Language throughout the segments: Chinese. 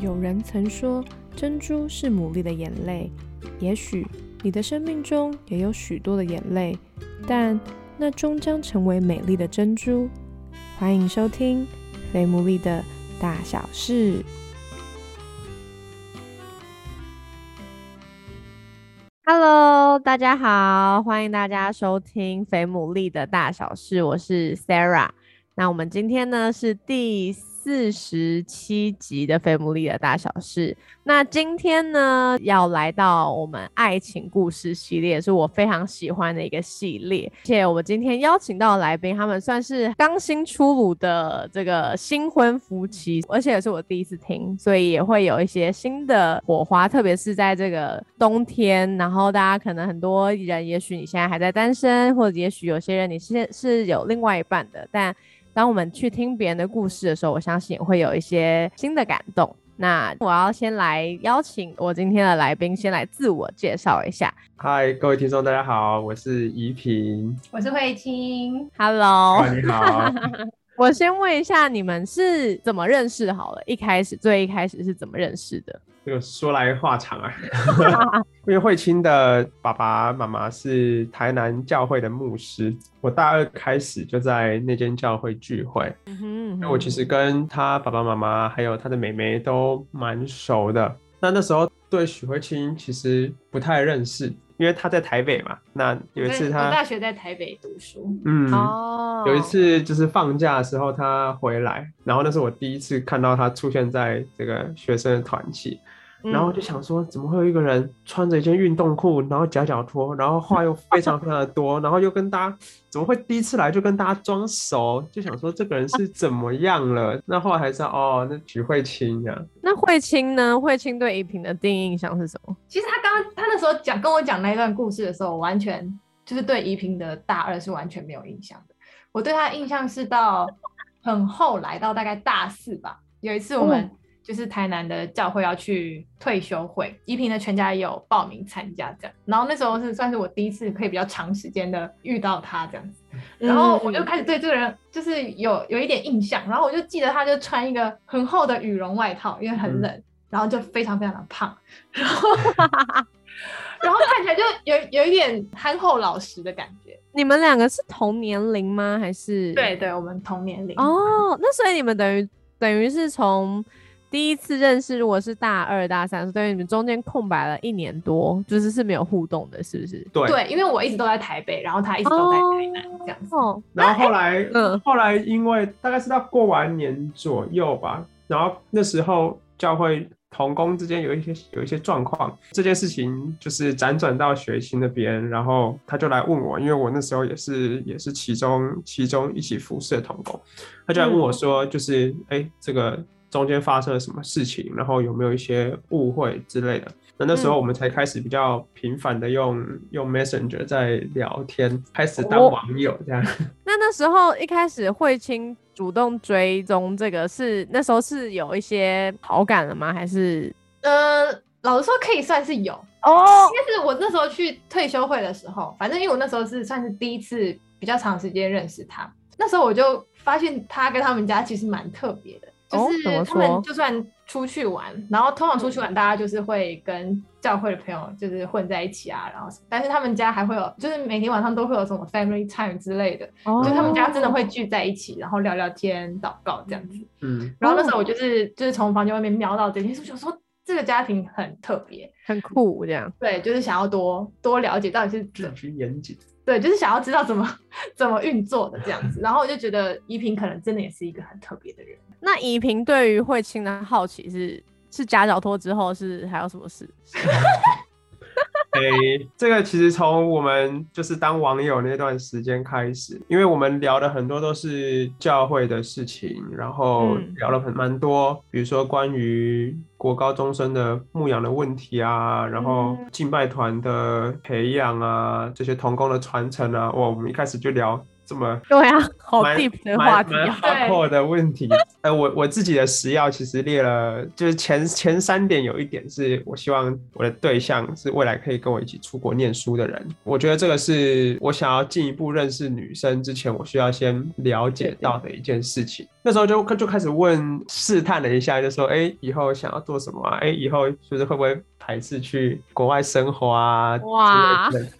有人曾说，珍珠是牡蛎的眼泪。也许你的生命中也有许多的眼泪，但那终将成为美丽的珍珠。欢迎收听《非牡蛎的大小事》。Hello，大家好，欢迎大家收听《肥牡蛎的大小事》，我是 Sarah。那我们今天呢是第。四十七集的《菲姆利的大小事》，那今天呢要来到我们爱情故事系列，是我非常喜欢的一个系列。而且我们今天邀请到来宾，他们算是刚新出炉的这个新婚夫妻，而且也是我第一次听，所以也会有一些新的火花。特别是在这个冬天，然后大家可能很多人，也许你现在还在单身，或者也许有些人你现在是有另外一半的，但。当我们去听别人的故事的时候，我相信也会有一些新的感动。那我要先来邀请我今天的来宾，先来自我介绍一下。嗨，各位听众，大家好，我是怡萍，我是慧清，Hello，你好。我先问一下，你们是怎么认识？好了，一开始最一开始是怎么认识的？这个说来话长啊，因为慧清的爸爸妈妈是台南教会的牧师，我大二开始就在那间教会聚会，那我其实跟他爸爸妈妈还有他的妹妹都蛮熟的。那那时候对许慧清其实不太认识。因为他在台北嘛，那有一次他大学在台北读书，嗯，哦，有一次就是放假的时候他回来，然后那是我第一次看到他出现在这个学生的团体。然后就想说，怎么会有一个人穿着一件运动裤，然后夹脚拖，然后话又非常非常的多，然后又跟大家怎么会第一次来就跟大家装熟？就想说这个人是怎么样了？那后来才知道，哦，那徐慧清呀。那慧清呢？慧清对依萍的第一印象是什么？其实他刚刚他那时候讲跟我讲那一段故事的时候，我完全就是对依萍的大二是完全没有印象的。我对他印象是到很后来，到大概大四吧，有一次我们。就是台南的教会要去退休会，依萍的全家也有报名参加这样，然后那时候是算是我第一次可以比较长时间的遇到他这样子，然后我就开始对这个人就是有有一点印象，然后我就记得他就穿一个很厚的羽绒外套，因为很冷，然后就非常非常的胖，然后 然后看起来就有有一点憨厚老实的感觉。你们两个是同年龄吗？还是？对对，我们同年龄。哦，那所以你们等于等于是从。第一次认识，如果是大二、大三，所以你们中间空白了一年多，就是是没有互动的，是不是？对对，因为我一直都在台北，然后他一直都在台南，这样子。然后后来，嗯，后来因为大概是到过完年左右吧，然后那时候教会同工之间有一些有一些状况，这件事情就是辗转到学习那边，然后他就来问我，因为我那时候也是也是其中其中一起服侍的同工，他就来问我说，就是哎这个。中间发生了什么事情，然后有没有一些误会之类的？那那时候我们才开始比较频繁的用用 Messenger 在聊天，开始当网友这样。那那时候一开始慧清主动追踪这个，是那时候是有一些好感了吗？还是呃，老实说可以算是有哦。应该是我那时候去退休会的时候，反正因为我那时候是算是第一次比较长时间认识他，那时候我就发现他跟他们家其实蛮特别的。就是他们就算出去玩，然后通常出去玩，大家就是会跟教会的朋友就是混在一起啊，然后但是他们家还会有，就是每天晚上都会有什么 family time 之类的，就他们家真的会聚在一起，然后聊聊天、祷告这样子。嗯，然后那时候我就是就是从房间外面瞄到这件事，就说这个家庭很特别、很酷这样。对，就是想要多多了解到底是怎么严谨。对，就是想要知道怎么怎么运作的这样子，然后我就觉得依萍可能真的也是一个很特别的人。那依萍对于慧清的好奇是是夹脚拖之后是还有什么事？哎，这个其实从我们就是当网友那段时间开始，因为我们聊的很多都是教会的事情，然后聊了很蛮多，比如说关于国高中生的牧养的问题啊，然后敬拜团的培养啊，这些童工的传承啊，哇，我们一开始就聊这么对啊，好蛮 deep 的话题蛮啊。对的问题。呃，我我自己的食药其实列了，就是前前三点有一点是我希望我的对象是未来可以跟我一起出国念书的人。我觉得这个是我想要进一步认识女生之前，我需要先了解到的一件事情。那时候就就开始问试探了一下，就说，哎、以后想要做什么啊？哎、以后就是会不会排斥去国外生活啊？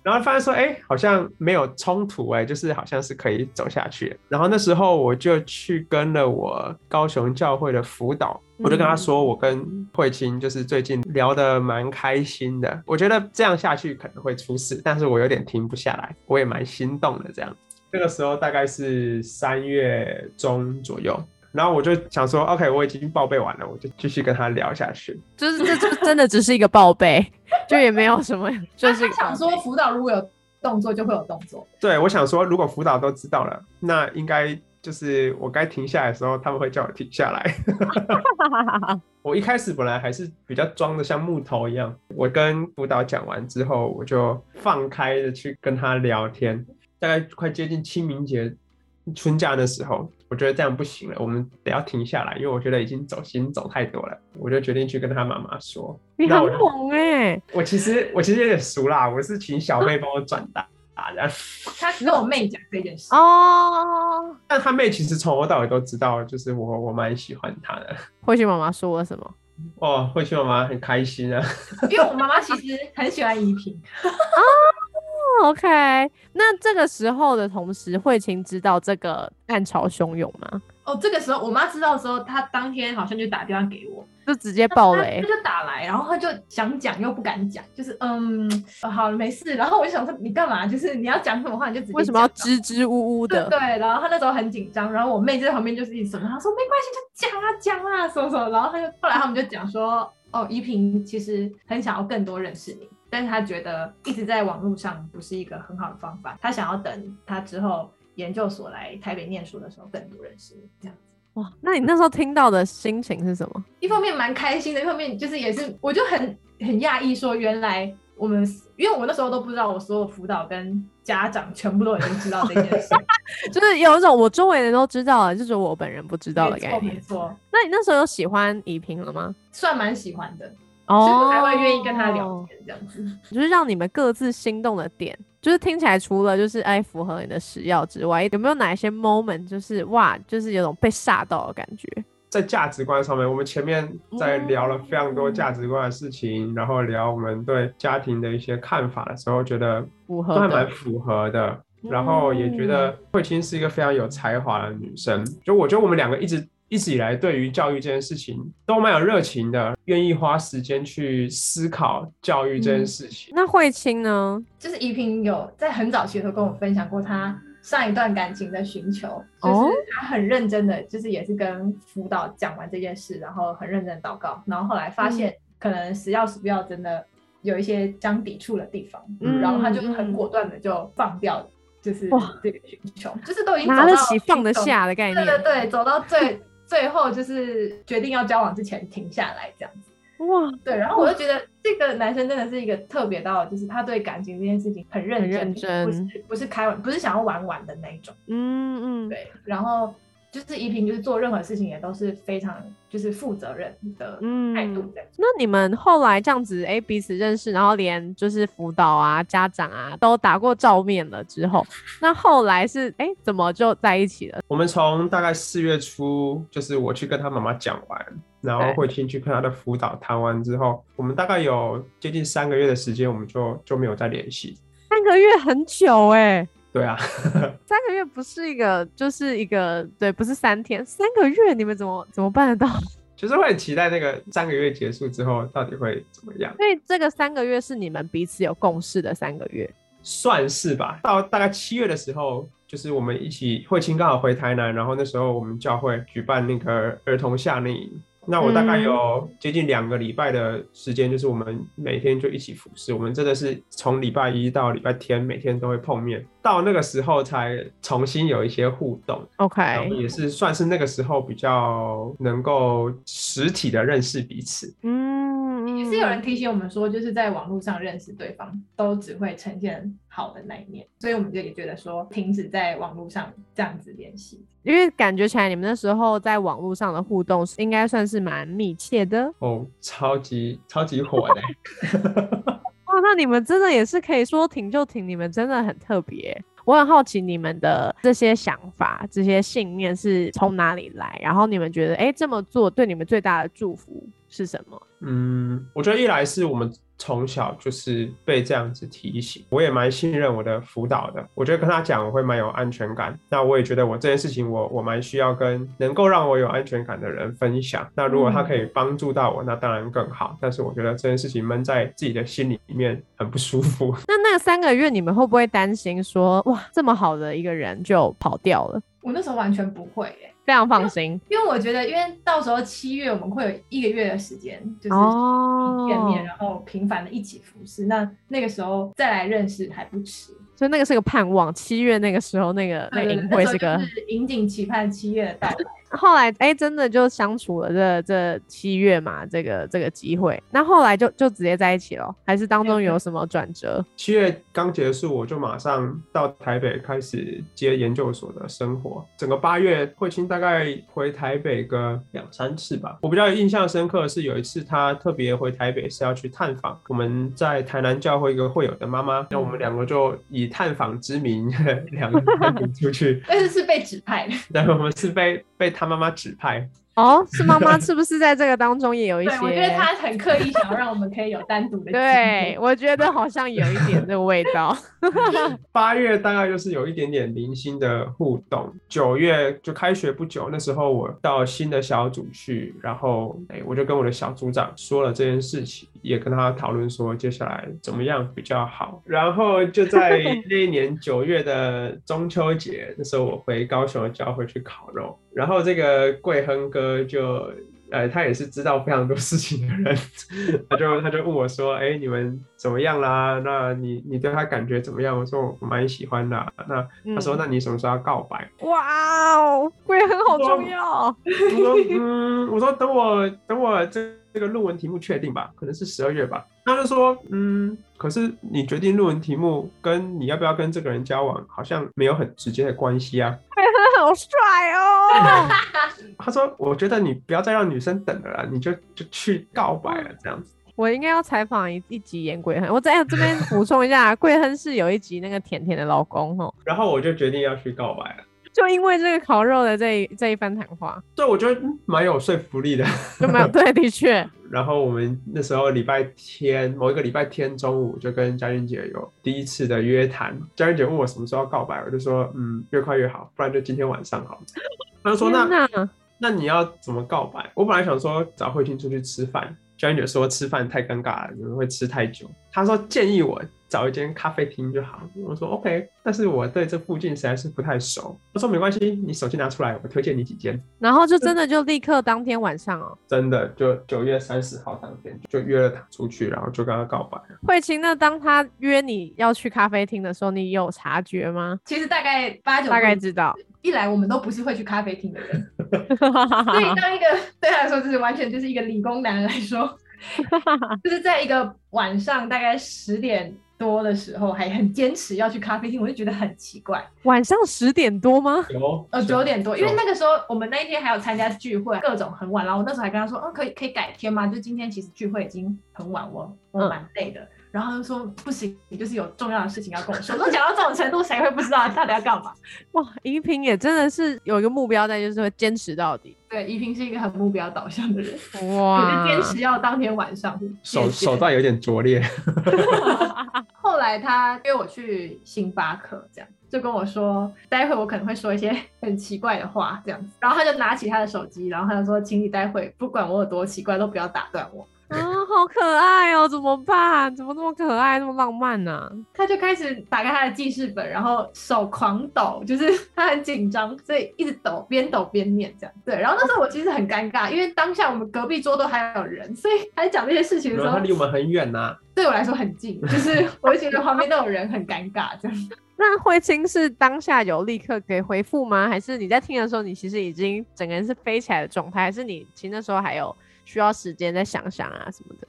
然后发现说，哎、好像没有冲突，哎，就是好像是可以走下去。然后那时候我就去跟了我高雄教会的辅导，我就跟他说，我跟慧清就是最近聊得蛮开心的。我觉得这样下去可能会出事，但是我有点停不下来，我也蛮心动的这样。那个时候大概是三月中左右。然后我就想说，OK，我已经报备完了，我就继续跟他聊下去。就是这就真的只是一个报备，就也没有什么，就是他想说辅导如果有动作就会有动作，对，我想说，如果辅导都知道了，那应该就是我该停下来的时候，他们会叫我停下来。我一开始本来还是比较装的像木头一样，我跟辅导讲完之后，我就放开的去跟他聊天。大概快接近清明节春假的时候，我觉得这样不行了，我们得要停下来，因为我觉得已经走心走太多了，我就决定去跟他妈妈说。你很那我就猛哎、我其实我其实有点熟啦，我是请小妹帮我转达的。他跟我妹讲这件事，哦。但他妹其实从头到尾都知道，就是我我蛮喜欢他的。慧心妈妈说了什么？哦，慧心妈妈很开心啊。因为我妈妈其实很喜欢怡萍，哦 OK，那这个时候的同时，慧琴知道这个暗潮汹涌吗？哦，这个时候我妈知道的时候，她当天好像就打电话给我，就直接爆雷她。就打来，然后她就想讲又不敢讲，就是嗯，呃好没事。然后我就想说你干嘛？就是你要讲什么话你就直接为什么要支支吾吾的？对对，然后她那时候很紧张，然后我妹就在旁边就是一直什么，她说没关系，就讲啊讲啊什么什么，然后她就后来他们就讲说，哦，依萍其实很想要更多认识你，但是他觉得一直在网络上不是一个很好的方法，他想要等他之后研究所来台北念书的时候更多认识你这样子。哇，那你那时候听到的心情是什么？一方面蛮开心的，一方面就是也是，我就很很讶异，说原来我们，因为我那时候都不知道，我所有辅导跟家长全部都已经知道这件事，就是有一种我周围人都知道了，就是我本人不知道的感觉没。错，那你那时候有喜欢怡萍了吗？算蛮喜欢的，哦所以我才会愿意跟他聊天这样子。就是让你们各自心动的点，就是听起来除了就是哎符合你的食药之外，有没有哪一些 moment 就是哇，就是有种被吓到的感觉？在价值观上面，我们前面在聊了非常多嗯价值观的事情，然后聊我们对家庭的一些看法的时候，觉得符合都还蛮，符合的。然后也觉得慧清是一个非常有才华的女生，就我觉得我们两个一直一直以来对于教育这件事情都蛮有热情的，愿意花时间去思考教育这件事情。那慧清呢？就是怡萍有在很早期的时候跟我分享过她上一段感情的寻求，就哦是她很认真的，就是也是跟辅导讲完这件事，然后很认真的祷告，然后后来发现可能食药食不要真的有一些相抵触的地方，嗯然后她就嗯很果断的就放掉，就是哇这个寻求，就是都已经拿得起放得下的概念。对对对，走到最最后就是决定要交往之前停下来这样子。哇，对，然后我就觉得这个男生真的是一个特别到，就是他对感情这件事情很认真，认真不是不是开玩，不是想要玩玩的那一种。嗯嗯，对，然后就是怡萍，就是做任何事情也都是非常就是负责任的嗯态度。那你们后来这样子，哎、彼此认识，然后连就是辅导啊、家长啊都打过照面了之后，那后来是哎、怎么就在一起了？我们从大概四月初，就是我去跟他妈妈讲完，然后对慧清去跟他的辅导谈完之后，我们大概有接近三个月的时间，我们就就没有再联系。三个月很久哎、对啊，三个月不是一个，就是一个对，不是三天，三个月你们怎么怎么办得到？就是会很期待那个三个月结束之后到底会怎么样，所以这个三个月是你们彼此有共识的三个月。算是吧。到大概七月的时候，就是我们一起慧清刚好回台南，然后那时候我们教会举办那个儿童夏令营。那我大概嗯有接近两个礼拜的时间，就是我们每天就一起服侍。我们真的是从礼拜一到礼拜天，每天都会碰面。到那个时候才重新有一些互动，然后 OK，也是算是那个时候比较能够实体的认识彼此。嗯，也有人提醒我们说，就是在网络上认识对方，都只会呈现好的那一面，所以我们就也觉得说，停止在网络上这样子联系。因为感觉起来你们那时候在网络上的互动应该算是蛮密切的哦，超级超级火的。哇，那你们真的也是可以说停就停，你们真的很特别。我很好奇你们的这些想法、这些信念是从哪里来，然后你们觉得，哎，这么做对你们最大的祝福是什么？嗯，我觉得一来是我们。从小就是被这样子提醒，我也蛮信任我的辅导的。我觉得跟他讲，我会蛮有安全感。那我也觉得我这件事情，我我蛮需要跟能够让我有安全感的人分享。那如果他可以帮助到我，那当然更好。但是我觉得这件事情闷在自己的心里面很不舒服。那那三个月，你们会不会担心说，哇，这么好的一个人就跑掉了？我那时候完全不会耶。非常放心，因为我觉得，因为到时候七月我们会有一个月的时间，就是见面，然后频繁的一起服侍，那那个时候再来认识还不迟。所以那个是个盼望，七月那个时候那个那个营会是个引颈期盼七月的到来。后来哎，真的就相处了这这七月嘛，这个这个机会，那后来就就直接在一起了，还是当中有什么转折？七月刚结束，我就马上到台北开始接研究所的生活。整个八月，慧清大概回台北个两三次吧。我比较印象深刻的是有一次，他特别回台北是要去探访我们在台南教会一个会友的妈妈，那我们两个就以探访之名，两个人出去，但是是被指派的。对，我们是被被他妈妈指派。哦，是妈妈是不是在这个当中也有一些？我觉得他很刻意想要让我们可以有单独的。对，我觉得好像有一点这个味道。八月大概就是有一点点零星的互动。九月就开学不久，那时候我到新的小组去，然后哎，我就跟我的小组长说了这件事情，也跟他讨论说接下来怎么样比较好。然后就在那一年九月的中秋节，那时候我回高雄的教会去烤肉。然后这个贵亨哥就，呃，他也是知道非常多事情的人，他就他就问我说，哎，你们怎么样啦？那你你对他感觉怎么样？我说我蛮喜欢的。那他说，那你什么时候要告白？哇哦，贵亨好重要。我说，嗯，我说等我等我这这个论文题目确定吧，可能是十二月吧。他就说，嗯，可是你决定论文题目跟你要不要跟这个人交往，好像没有很直接的关系啊。好帅哦！他说：“我觉得你不要再让女生等了啦，你就就去告白了，这样子。”我应该要采访一一集演桂亨，我在这边补充一下，桂亨是有一集那个甜甜的老公哦。然后我就决定要去告白了。就因为这个烤肉的这一这一番谈话，对，我觉得蛮有说服力的，就蛮有对，的确。然后我们那时候礼拜天某一个礼拜天中午就跟嘉欣姐有第一次的约谈。嘉欣姐问我什么时候要告白，我就说嗯，越快越好，不然就今天晚上好了。他就说那那你要怎么告白？我本来想说找慧清出去吃饭，嘉欣姐说吃饭太尴尬会吃太久。他说建议我。找一间咖啡厅就好。我说 OK，但是我对这附近实在是不太熟。他说没关系，你手机拿出来，我推荐你几间。然后就真的就立刻当天晚上哦，真的就九月三十号当天就约了他出去，然后就跟他告白。慧清，那当他约你要去咖啡厅的时候，你有察觉吗？其实大概八九大概知道。一来我们都不是会去咖啡厅的人，所以当一个对他来说就是完全就是一个理工男来说，就是在一个晚上大概十点。多的时候还很坚持要去咖啡厅，我就觉得很奇怪。晚上十点多吗？有，呃，九点多，因为那个时候我们那一天还有参加聚会，各种很晚。然后我那时候还跟他说，嗯，可以可以改天吗？就今天其实聚会已经很晚，我我蛮累的。然后他就说不行，你就是有重要的事情要跟我说。都讲到这种程度，谁会不知道到底要干嘛？哇，怡萍也真的是有一个目标在，就是会坚持到底。对，怡萍是一个很目标导向的人，哇，坚持要当天晚上。手手段有点拙劣。后来他约我去星巴克，这样就跟我说，待会我可能会说一些 很奇怪的话，这样子。然后他就拿起他的手机，然后他就说，请你待会不管我有多奇怪，都不要打断我。啊，好可爱哦！怎么办？怎么那么可爱，那么浪漫呢？他就开始打开他的记事本，然后手狂抖，就是他很紧张，所以一直抖，边抖边念这样。对，然后那时候我其实很尴尬，因为当下我们隔壁桌都还有人，所以他讲这些事情的时候，他离我们很远呐。对我来说很近，就是我就觉得旁边都有人，很尴尬这样。那慧清是当下有立刻给回复吗？还是你在听的时候，你其实已经整个人是飞起来的状态？还是你其实那时候还有？需要时间再想想啊什么的，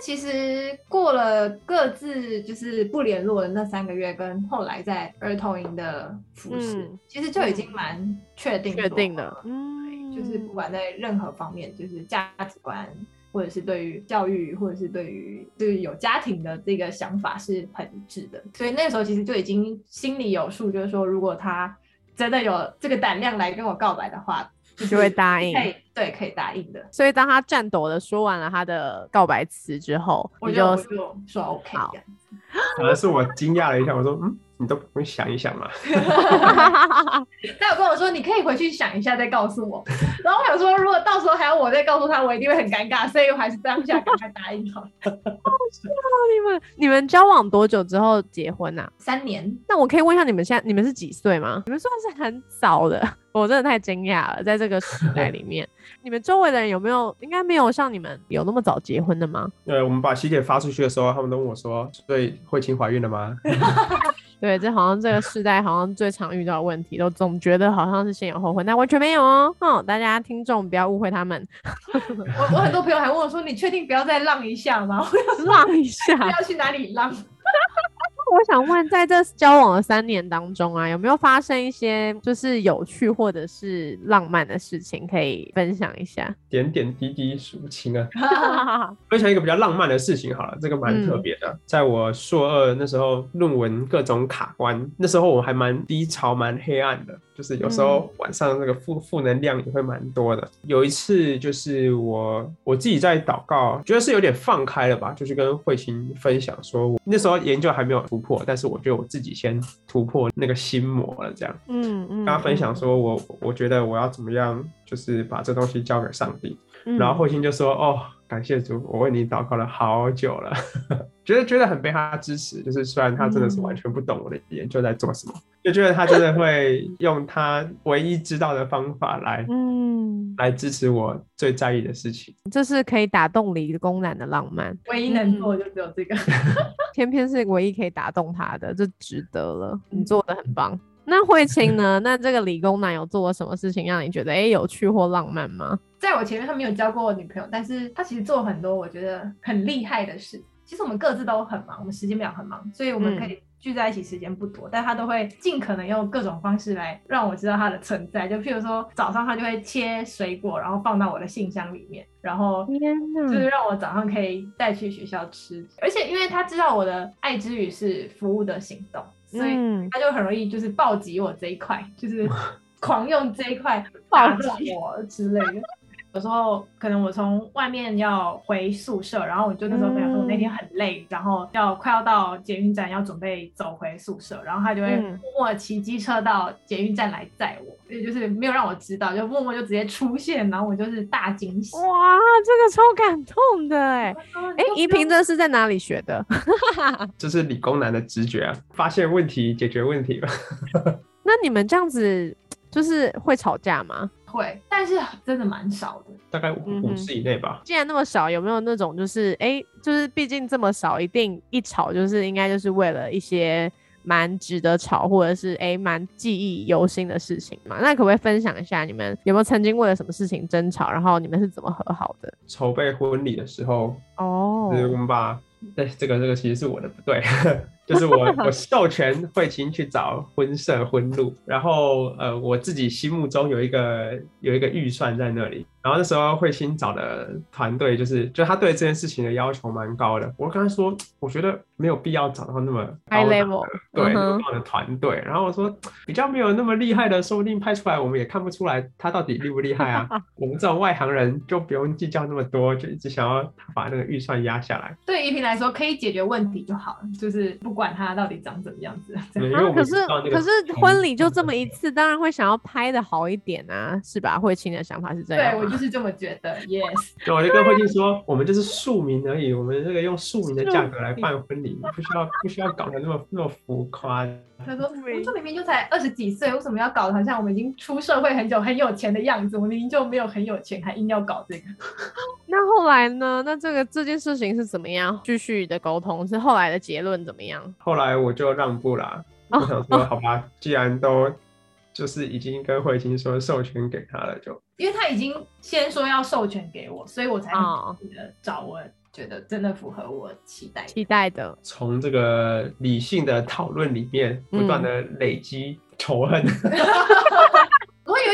其实过了各自就是不联络的那三个月，跟后来在儿童营的服饰，嗯其实就已经蛮确定确定说的，嗯，就是不管在任何方面，就是价值观，或者是对于教育，或者是对于就是有家庭的这个想法是很一致的。所以那个时候其实就已经心里有数，就是说如果他真的有这个胆量来跟我告白的话，就是就会答应可以对，可以答应的。所以当他颤抖的说完了他的告白词之后，我就我就说 OK 好这样子。反而是我惊讶了一下，我说嗯，你都不用想一想嘛？他有跟我说，你可以回去想一下再告诉我。然后我想说，如果到时候还要我再告诉他，我一定会很尴尬，所以我还是当下赶快答应好了。你们你们交往多久之后结婚啊？三年，那我可以问一下你们现在你们是几岁吗？你们算是很早的，我真的太惊讶了，在这个时代里面，你们周围的人有没有应该没有像你们有那么早结婚的吗？呃，我们把喜帖发出去的时候，他们都问我说：“所以慧清怀孕了吗对，这好像这个时代好像最常遇到的问题，都总觉得好像是先有后婚，但完全没有哦。哦，大家听众不要误会他们，我我很多朋友还问我说，你确定不要再浪一下吗？我要浪一下。要去哪里浪？我想问，在这交往的三年当中啊，有没有发生一些就是有趣或者是浪漫的事情可以分享一下？？” 点点滴滴数不清啊。分享一个比较浪漫的事情好了，这个蛮特别的。在我硕二那时候，论文各种卡关，那时候我还蛮低潮、蛮黑暗的，就是有时候晚上那个负负能量也会蛮多的。有一次就是我我自己在祷告，觉得是有点放开了吧，就是跟慧琴分享说，我那时候研究还没有突破，但是我觉得我自己先突破那个心魔了，这样。嗯嗯，跟他分享说我我觉得我要怎么样，就是把这东西交给上帝。嗯，然后慧心就说：“哦，感谢主，我为你祷告了好久了，觉得觉得很被他支持。就是虽然他真的是完全不懂我的研究在做什么，就觉得他真的会用他唯一知道的方法来、嗯，来支持我最在意的事情。这是可以打动理工男的浪漫，唯一能做的就只有这个。偏偏是唯一可以打动他的，这值得了，你做的很棒。那慧清呢？那这个理工男有做过什么事情让你觉得哎、诶有趣或浪漫吗？在我前面他没有交过女朋友，但是他其实做很多我觉得很厉害的事。其实我们各自都很忙，我们时间表很忙，所以我们可以聚在一起时间不多，但他都会尽可能用各种方式来让我知道他的存在。就譬如说早上他就会切水果，然后放到我的信箱里面，然后就是哪！让我早上可以带去学校吃。而且因为他知道我的爱之语是服务的行动，所以嗯他就很容易就是暴击我这一块，就是 狂用这一块暴打击我之类的。有时候可能我从外面要回宿舍，然后我就那时候跟他说我那天很累，然后要快要到捷运站，要准备走回宿舍，然后他就会嗯默默地骑机车到捷运站来载我，也就是没有让我知道，就默默就直接出现，然后我就是大惊喜。哇，这个超感动的哎！哎，哎怡萍这是在哪里学的？这是理工男的直觉啊，发现问题，解决问题吧。那你们这样子就是会吵架吗？会，但是真的蛮少的。大概五五十以内吧。既然那么少，有没有那种就是哎、诶就是毕竟这么少，一定一吵就是应该就是为了一些蛮值得吵，或者是哎蛮、记忆犹新的事情嘛？那可不可以分享一下你们有没有曾经为了什么事情争吵，然后你们是怎么和好的？筹备婚礼的时候，哦就是我们把，哎，这个这个其实是我的不对，就是我 我授权慧清去找婚社婚录，然后呃我自己心目中有一个有一个预算在那里，然后那时候慧清找的团队就是就他对这件事情的要求蛮高的，我跟他说我觉得没有必要找到那么 High 高 level，对那么高的团队，然后我说比较没有那么厉害的，说不定拍出来我们也看不出来他到底厉不厉害啊，我们这种外行人就不用计较那么多，就一直想要他把那个预算压下来。对于怡萍来说，可以解决问题就好了，就是不管他到底长怎么样子。可是可是婚礼就这么一次，当然会想要拍的好一点啊，是吧？慧清的想法是这样，对我就是这么觉得，yes。对，我就跟慧清说，我们就是庶民而已，我们这个用庶民的价格来办婚礼，不需要不需要搞得那么那么浮夸。他说：“ 我们这明明就才二十几岁，为什么要搞得好像我们已经出社会很久、很有钱的样子？我们明明就没有很有钱，还硬要搞这个。那后来呢？那这个这件事情是怎么样继续的沟通？是后来的结论怎么样？后来我就让步啦，我想说，好吧，既然都就是已经跟慧清说授权给他了，就因为他已经先说要授权给我，所以我才找我觉得真的符合我期待。期待的。从这个理性的讨论里面，不断的累积仇恨。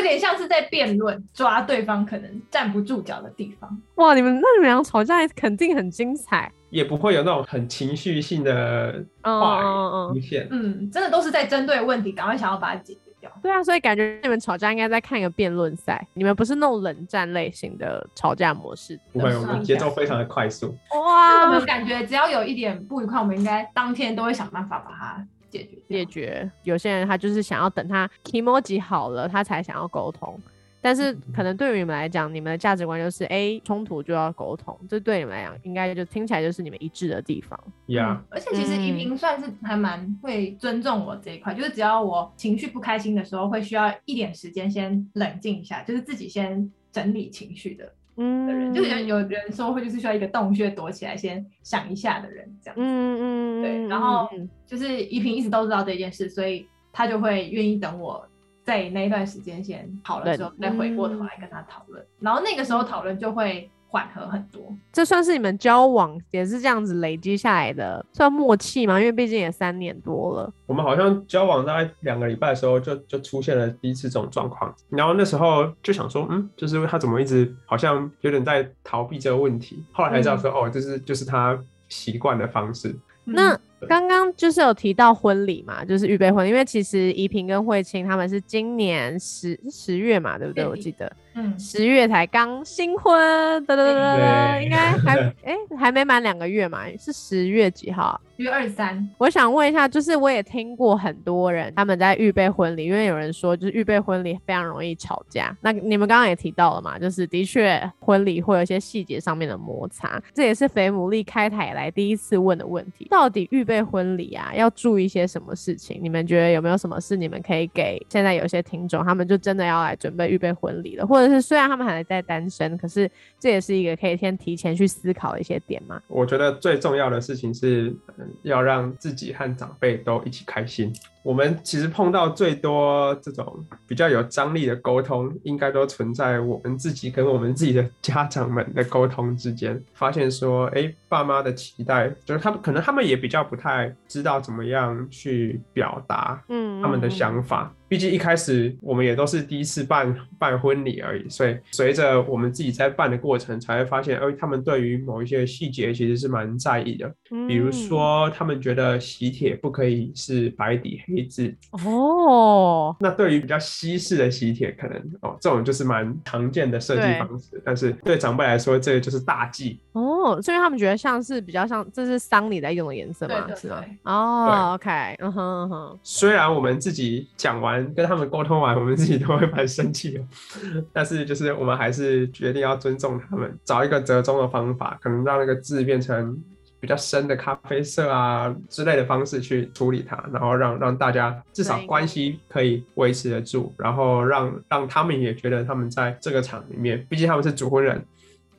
有点像是在辩论，抓对方可能站不住脚的地方。哇，你们那你们俩吵架肯定很精彩。也不会有那种很情绪性的话语出现。嗯，真的都是在针对问题，赶快想要把它解决掉。对啊，所以感觉你们吵架应该在看一个辩论赛。你们不是那种冷战类型的吵架模式。不会，我们节奏非常的快速。哇，我们感觉只要有一点不愉快，我们应该当天都会想办法把它解决。解决。有些人他就是想要等他 emoji 好了，他才想要沟通。但是可能对于你们来讲，你们的价值观就是，哎，冲突就要沟通，这对你们来讲，应该就听起来就是你们一致的地方。呀，而且其实怡萍算是还蛮会尊重我这一块，就是只要我情绪不开心的时候，会需要一点时间先冷静一下，就是自己先整理情绪的，嗯，的人，就是有人说会就是需要一个洞穴躲起来先想一下的人，这样子，嗯嗯，对，然后就是依萍一直都知道这件事，所以他就会愿意等我。在那一段时间先好了之后，再回过头来跟他讨论，然后那个时候讨论就会缓和很多。这算是你们交往也是这样子累积下来的，算默契吗？因为毕竟也三年多了。我们好像交往大概两个礼拜的时候，就就出现了第一次这种状况，然后那时候就想说，嗯，就是他怎么一直好像有点在逃避这个问题，后来才知道说，哦，这是就是他习惯的方式。那刚刚就是有提到婚礼嘛，就是预备婚，因为其实怡萍跟慧清他们是今年十十月嘛，对不对？我记得。嗯，十月才刚新婚，哒哒哒哒，应该还 哎还没满两个月嘛，是十月几号？月二三。我想问一下，就是我也听过很多人他们在预备婚礼，因为有人说就是预备婚礼非常容易吵架。那你们刚刚也提到了嘛，就是的确婚礼会有一些细节上面的摩擦，这也是肥牡蛎开台以来第一次问的问题。到底预备婚礼啊要注意一些什么事情？你们觉得有没有什么事你们可以给现在有些听众，他们就真的要来准备预备婚礼了，或者？就是虽然他们还在单身，可是这也是一个可以先提前去思考一些点嘛。我觉得最重要的事情是要让自己和长辈都一起开心。我们其实碰到最多这种比较有张力的沟通，应该都存在我们自己跟我们自己的家长们的沟通之间。发现说，哎，爸妈的期待，就是他们可能他们也比较不太知道怎么样去表达，嗯，他们的想法。毕竟一开始我们也都是第一次办办婚礼而已，所以随着我们自己在办的过程，才会发现，哎，他们对于某一些细节其实是蛮在意的。比如说，他们觉得喜帖不可以是白底黑字哦。那对于比较西式的喜帖，可能哦，这种就是蛮常见的设计方式。但是对长辈来说，这个就是大忌哦。所以他们觉得像是比较像这是丧礼在用的颜色嘛，是吗？哦，OK，嗯哼嗯哼。虽然我们自己讲完。跟他们沟通完，我们自己都会蛮生气的，但是就是我们还是决定要尊重他们，找一个折中的方法，可能让那个字变成比较深的咖啡色啊之类的方式去处理它，然后让让大家至少关系可以维持得住，然后让让他们也觉得他们在这个场里面，毕竟他们是主婚人。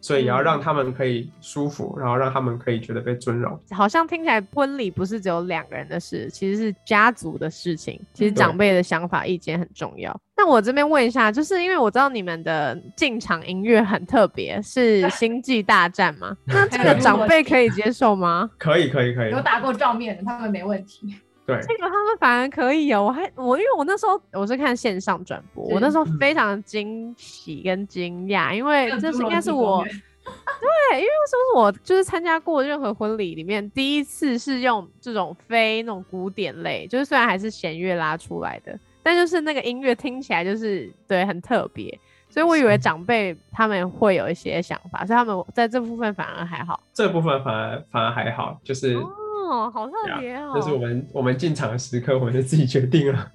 所以也要让他们可以舒服，然后让他们可以觉得被尊荣。好像听起来婚礼不是只有两个人的事，其实是家族的事情。其实长辈的想法意见很重要。那我这边问一下，就是因为我知道你们的进场音乐很特别，是 《星际大战》吗？那这个 长辈可以接受吗？可以，可以，可以。有打过照面的，他们没问题。对，这个他们反而可以哦。我还我因为我那时候我是看线上转播，我那时候非常惊喜跟惊讶，因为这是应该是我 对，因为是不是我就是参加过任何婚礼里面第一次是用这种非那种古典类，就是虽然还是弦乐拉出来的，但就是那个音乐听起来就是对很特别，所以我以为长辈他们会有一些想法，所以他们在这部分反而还好，这部分反而反而还好，就是。哦，好特别哦！这是我们我们进场的时刻，我们就自己决定了。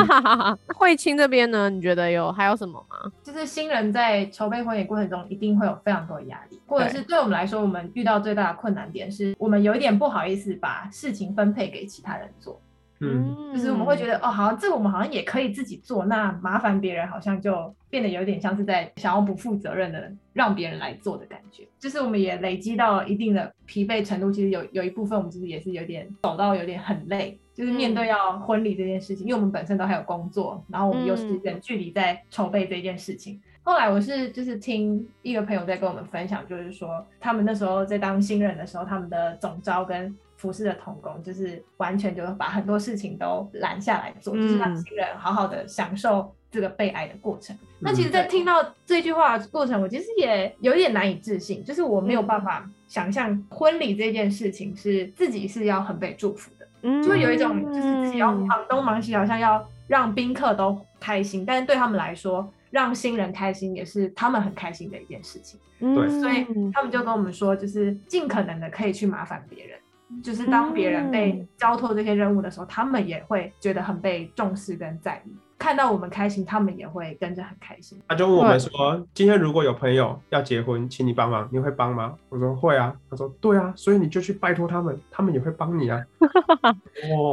慧清这边呢，你觉得有还有什么吗？就是新人在筹备婚礼过程中，一定会有非常多的压力，或者是对我们来说，我们遇到最大的困难点是我们有一点不好意思把事情分配给其他人做。嗯，就是我们会觉得哦，好像这个我们好像也可以自己做，那麻烦别人好像就变得有点像是在想要不负责任的让别人来做的感觉。就是我们也累积到一定的疲惫程度，其实有有一部分我们其实也是有点走到有点很累，就是面对要婚礼这件事情，因为我们本身都还有工作，然后我们又是远距离在筹备这件事情。后来我是就是听一个朋友在跟我们分享，就是说他们那时候在当新人的时候，他们的总招跟服侍的童工，就是完全就是把很多事情都拦下来做，就是让新人好好的享受这个被爱的过程。那其实，在听到这句话的过程，我其实也有点难以置信，就是我没有办法想象婚礼这件事情是自己是要很被祝福的，嗯就会有一种就是自己要忙东忙西，好像要让宾客都开心，但是对他们来说，让新人开心也是他们很开心的一件事情。对，所以他们就跟我们说，就是尽可能的可以去麻烦别人。就是当别人被交托这些任务的时候，他们也会觉得很被重视跟在意。看到我们开心，他们也会跟着很开心。他就问我们说：“今天如果有朋友要结婚，请你帮忙，你会帮吗？”我说：“会啊。”他说：“对啊，所以你就去拜托他们，他们也会帮你啊。”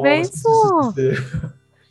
没错。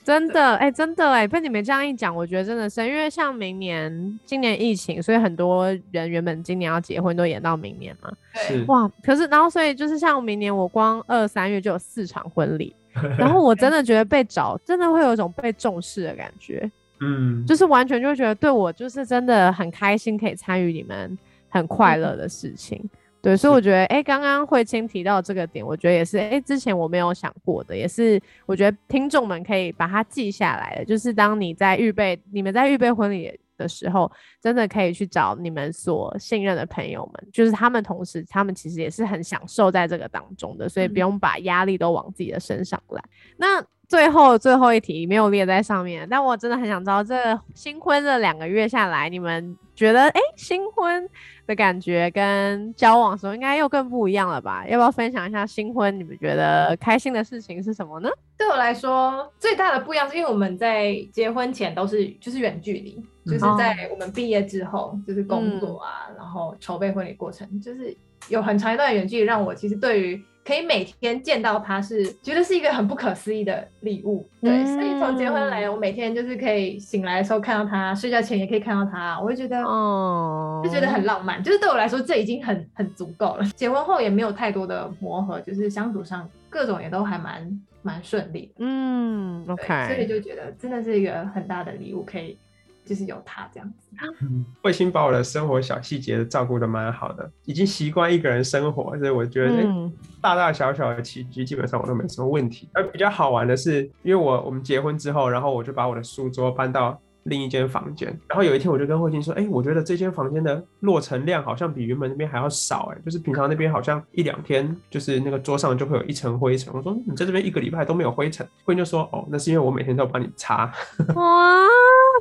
真的哎，真的哎，被你们这样一讲，我觉得真的是，因为像明年、今年疫情，所以很多人原本今年要结婚都延到明年嘛。是哇，可是然后所以就是像明年我光二三月就有四场婚礼，然后我真的觉得被找，真的会有一种被重视的感觉。嗯，就是完全就觉得对我就是真的很开心，可以参与你们很快乐的事情。对，所以我觉得，哎，刚刚慧清提到这个点，我觉得也是，哎，之前我没有想过的，也是我觉得听众们可以把它记下来的，就是当你在预备，你们在预备婚礼的时候，真的可以去找你们所信任的朋友们，就是他们同时，他们其实也是很享受在这个当中的，所以不用把压力都往自己的身上来。那最后最后一题没有列在上面，但我真的很想知道，这新婚这两个月下来，你们觉得，哎，新婚？的感觉跟交往时候应该又更不一样了吧？要不要分享一下新婚？你们觉得开心的事情是什么呢？对我来说，最大的不一样是因为我们在结婚前都是就是远距离，就是在我们毕业之后就是工作啊，然后筹备婚礼过程，就是有很长一段远距离，让我其实对于。可以每天见到他，是觉得是一个很不可思议的礼物。对，所以从结婚来，我每天就是可以醒来的时候看到他，睡觉前也可以看到他，我就觉得哦，就觉得很浪漫。就是对我来说，这已经很很足够了。结婚后也没有太多的磨合，就是相处上各种也都还蛮蛮顺利。嗯，OK，所以就觉得真的是一个很大的礼物，可以。就是有他这样子，慧心把我的生活小细节照顾的蛮好的，已经习惯一个人生活，所以我觉得大大小小的起居基本上我都没什么问题。而比较好玩的是，因为我我们结婚之后，然后我就把我的书桌搬到。另一间房间，然后有一天我就跟慧晶说：“哎，我觉得这间房间的落成量好像比原本那边还要少，哎，就是平常那边好像一两天，就是那个桌上就会有一层灰尘。”我说：“你在这边一个礼拜都没有灰尘。”慧晶就说：“哦，那是因为我每天都帮你擦。”哇，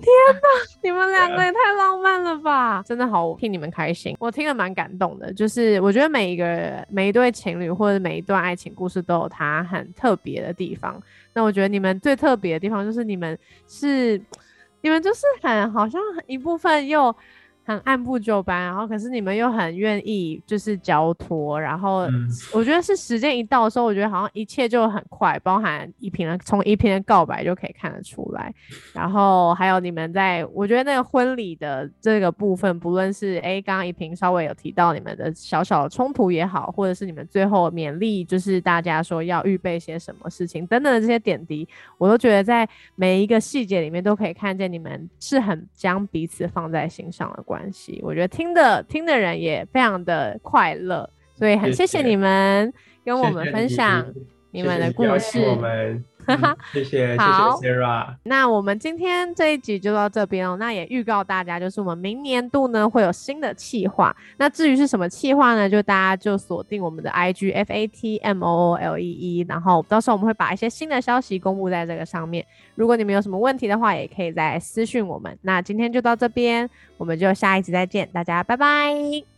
天哪，你们两个也太浪漫了吧！真的好替你们开心，我听了蛮感动的。就是我觉得每一个每一对情侣或者每一段爱情故事都有它很特别的地方。那我觉得你们最特别的地方就是你们是。你们就是很好像一部分又。很按部就班，然后可是你们又很愿意就是交托，然后我觉得是时间一到的时候，我觉得好像一切就很快，包含一平的从一篇的告白就可以看得出来，然后还有你们在我觉得那个婚礼的这个部分，不论是哎刚刚一平稍微有提到你们的小小的冲突也好，或者是你们最后勉励就是大家说要预备些什么事情等等的这些点滴，我都觉得在每一个细节里面都可以看见你们是很将彼此放在心上的关。关系，我觉得听的听的人也非常的快乐，所以很谢谢你们跟我们分享你们的故事。谢谢，谢谢 Sarah。那我们今天这一集就到这边哦。那也预告大家，就是我们明年度呢会有新的企划。那至于是什么企划呢？就大家就锁定我们的 IG F A T M O O L E E，然后到时候我们会把一些新的消息公布在这个上面。如果你们有什么问题的话，也可以在私讯我们。那今天就到这边，我们就下一集再见，大家拜拜。